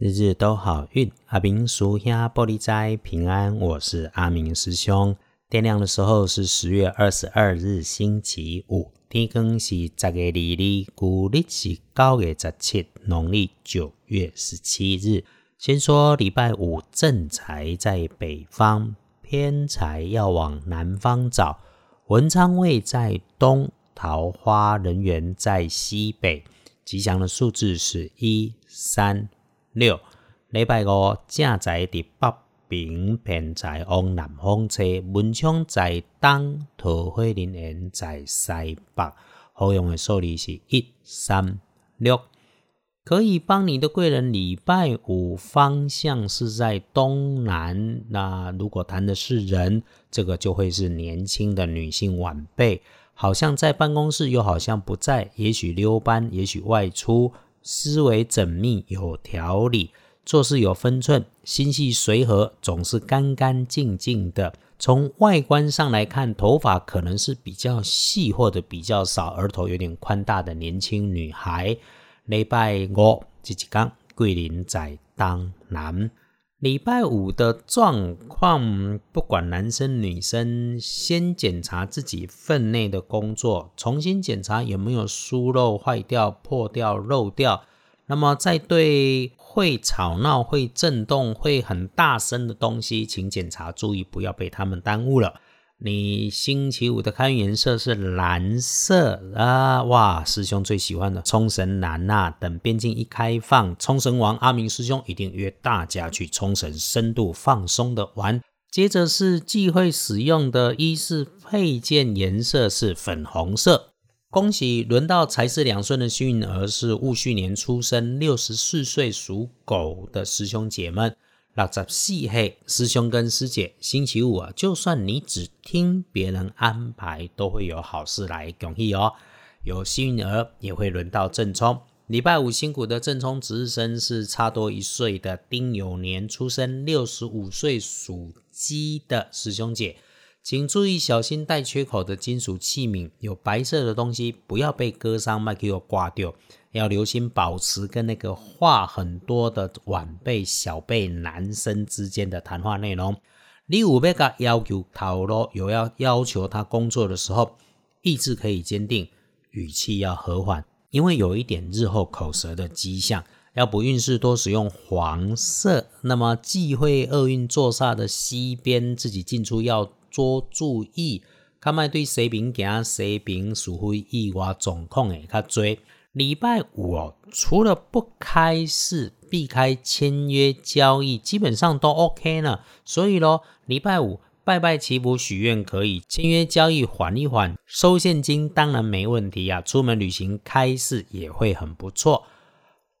日日都好运，阿明叔兄玻璃斋平安。我是阿明师兄。天亮的时候是十月二十二日，星期五。天更是十月二日，古历是九月十七，农历九月十七日。先说礼拜五，正财在北方，偏财要往南方找。文昌位在东，桃花人缘在西北。吉祥的数字是一三。六礼拜五正在伫北平，偏在往南方车，文昌在东，桃花林缘在西北。好用的数字是一三六，可以帮你的贵人。礼拜五方向是在东南，那如果谈的是人，这个就会是年轻的女性晚辈，好像在办公室，又好像不在，也许溜班，也许外出。思维缜密有条理，做事有分寸，心细随和，总是干干净净的。从外观上来看，头发可能是比较细或者比较少，额头有点宽大的年轻女孩。礼拜五这几天桂林在当南。礼拜五的状况，不管男生女生，先检查自己份内的工作，重新检查有没有疏漏、坏掉、破掉、漏掉。那么，在对会吵闹、会震动、会很大声的东西，请检查注意，不要被他们耽误了。你星期五的开运颜色是蓝色啊！哇，师兄最喜欢的冲绳蓝呐！等边境一开放，冲绳王阿明师兄一定约大家去冲绳深度放松的玩。接着是忌讳使用的衣饰配件颜色是粉红色。恭喜轮到财势两顺的幸运儿是戊戌年出生，六十四岁属狗的师兄姐们。六十四岁师兄跟师姐，星期五啊，就算你只听别人安排，都会有好事来恭喜哦。有幸运儿也会轮到正冲。礼拜五辛苦的正冲值日生是差多一岁的丁酉年出生，六十五岁属鸡的师兄姐，请注意小心带缺口的金属器皿，有白色的东西不要被割伤，麦克又挂掉。要留心保持跟那个话很多的晚辈、小辈男生之间的谈话内容。你五辈个要求讨论，有要要求他工作的时候，意志可以坚定，语气要和缓，因为有一点日后口舌的迹象。要不运势多使用黄色，那么忌讳厄运坐煞的西边，自己进出要多注意。看卖对西边行西边，除非意外状况诶较多。礼拜五哦，除了不开市、避开签约交易，基本上都 OK 呢。所以咯，礼拜五拜拜祈福许愿可以，签约交易缓一缓，收现金当然没问题啊。出门旅行开市也会很不错。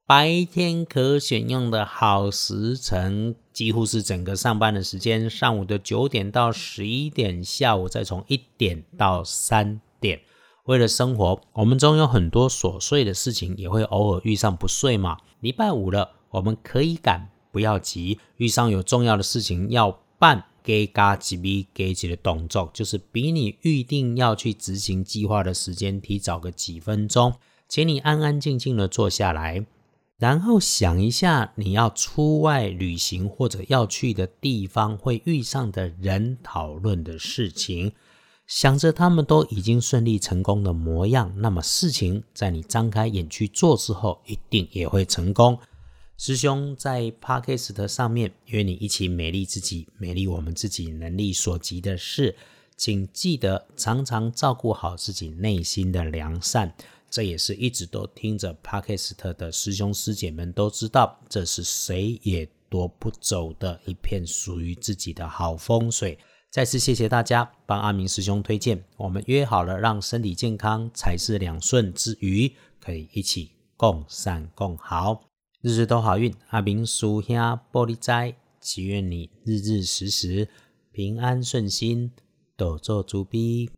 白天可选用的好时辰，几乎是整个上班的时间，上午的九点到十一点，下午再从一点到三点。为了生活，我们中有很多琐碎的事情，也会偶尔遇上不睡嘛。礼拜五了，我们可以赶，不要急。遇上有重要的事情要办，给嘎几笔给几的动作，就是比你预定要去执行计划的时间提早个几分钟，请你安安静静的坐下来，然后想一下你要出外旅行或者要去的地方会遇上的人，讨论的事情。想着他们都已经顺利成功的模样，那么事情在你张开眼去做之后，一定也会成功。师兄在 Podcast 上面约你一起美丽自己，美丽我们自己能力所及的事，请记得常常照顾好自己内心的良善。这也是一直都听着 Podcast 的师兄师姐们都知道，这是谁也夺不走的一片属于自己的好风水。再次谢谢大家帮阿明师兄推荐，我们约好了让身体健康、财势两顺之余，可以一起共善共好，日日都好运。阿明叔兄玻璃斋，祈愿你日日时时平安顺心，多做主逼。